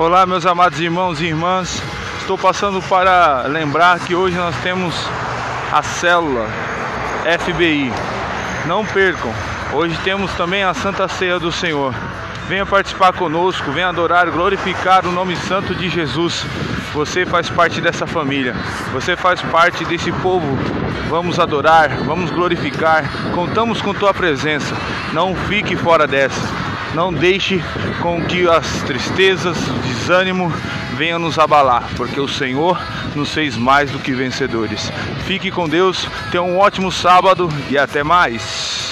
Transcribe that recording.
Olá, meus amados irmãos e irmãs. Estou passando para lembrar que hoje nós temos a célula FBI. Não percam. Hoje temos também a Santa Ceia do Senhor. Venha participar conosco, venha adorar, glorificar o nome santo de Jesus. Você faz parte dessa família, você faz parte desse povo. Vamos adorar, vamos glorificar. Contamos com tua presença. Não fique fora dessa. Não deixe com que as tristezas, o desânimo venham nos abalar, porque o Senhor nos fez mais do que vencedores. Fique com Deus, tenha um ótimo sábado e até mais.